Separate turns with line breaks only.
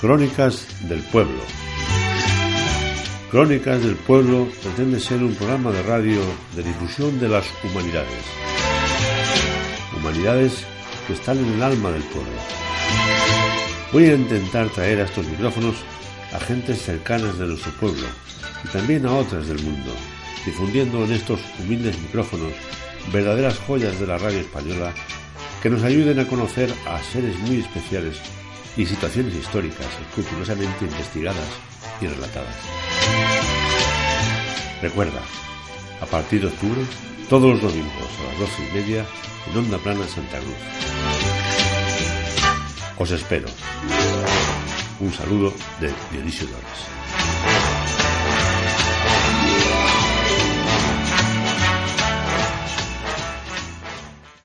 Crónicas del Pueblo. Crónicas del Pueblo pretende ser un programa de radio de difusión de las humanidades. Humanidades que están en el alma del pueblo. Voy a intentar traer a estos micrófonos a gentes cercanas de nuestro pueblo y también a otras del mundo, difundiendo en estos humildes micrófonos verdaderas joyas de la radio española que nos ayuden a conocer a seres muy especiales y situaciones históricas escrupulosamente investigadas y relatadas. Recuerda, a partir de octubre, todos los domingos a las doce y media en Onda Plana Santa Cruz. Os espero. Un saludo de Dionisio Lores.